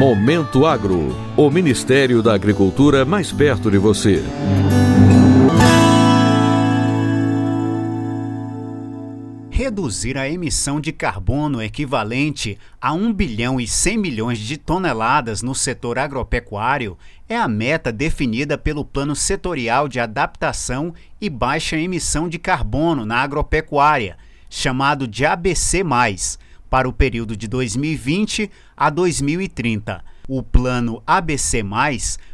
Momento Agro, o Ministério da Agricultura mais perto de você. Reduzir a emissão de carbono equivalente a 1 bilhão e 100 milhões de toneladas no setor agropecuário é a meta definida pelo Plano Setorial de Adaptação e Baixa Emissão de Carbono na Agropecuária, chamado de ABC, para o período de 2020 a 2030. O plano ABC,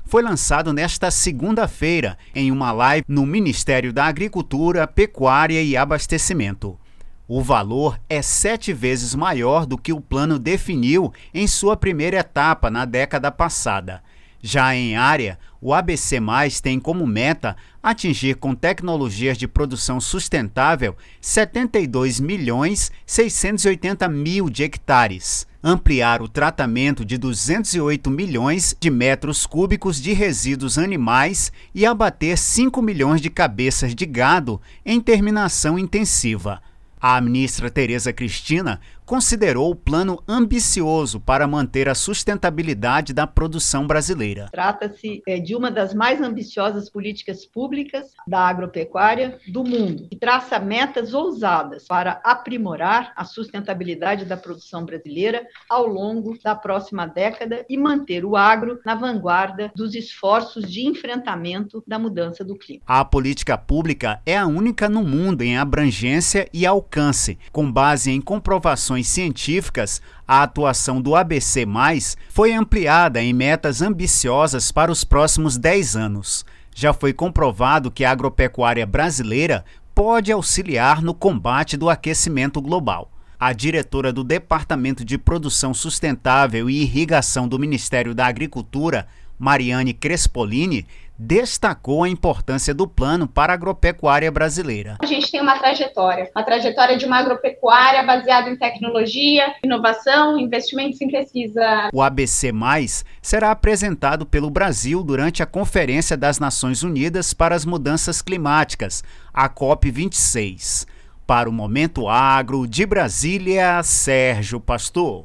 foi lançado nesta segunda-feira em uma live no Ministério da Agricultura, Pecuária e Abastecimento. O valor é sete vezes maior do que o plano definiu em sua primeira etapa na década passada. Já em área, o ABC tem como meta atingir com tecnologias de produção sustentável 72 milhões 680 mil de hectares, ampliar o tratamento de 208 milhões de metros cúbicos de resíduos animais e abater 5 milhões de cabeças de gado em terminação intensiva. A ministra Tereza Cristina considerou o plano ambicioso para manter a sustentabilidade da produção brasileira. Trata-se é, de uma das mais ambiciosas políticas públicas da agropecuária do mundo, que traça metas ousadas para aprimorar a sustentabilidade da produção brasileira ao longo da próxima década e manter o agro na vanguarda dos esforços de enfrentamento da mudança do clima. A política pública é a única no mundo em abrangência e alcance, com base em comprovações científicas, a atuação do ABC, foi ampliada em metas ambiciosas para os próximos 10 anos. Já foi comprovado que a agropecuária brasileira pode auxiliar no combate do aquecimento global. A diretora do Departamento de Produção Sustentável e Irrigação do Ministério da Agricultura, Mariane Crespolini, destacou a importância do plano para a agropecuária brasileira. A gente tem uma trajetória, uma trajetória de uma agropecuária baseada em tecnologia, inovação, investimentos em pesquisa. O ABC+, será apresentado pelo Brasil durante a Conferência das Nações Unidas para as Mudanças Climáticas, a COP26. Para o Momento Agro, de Brasília, Sérgio Pastor.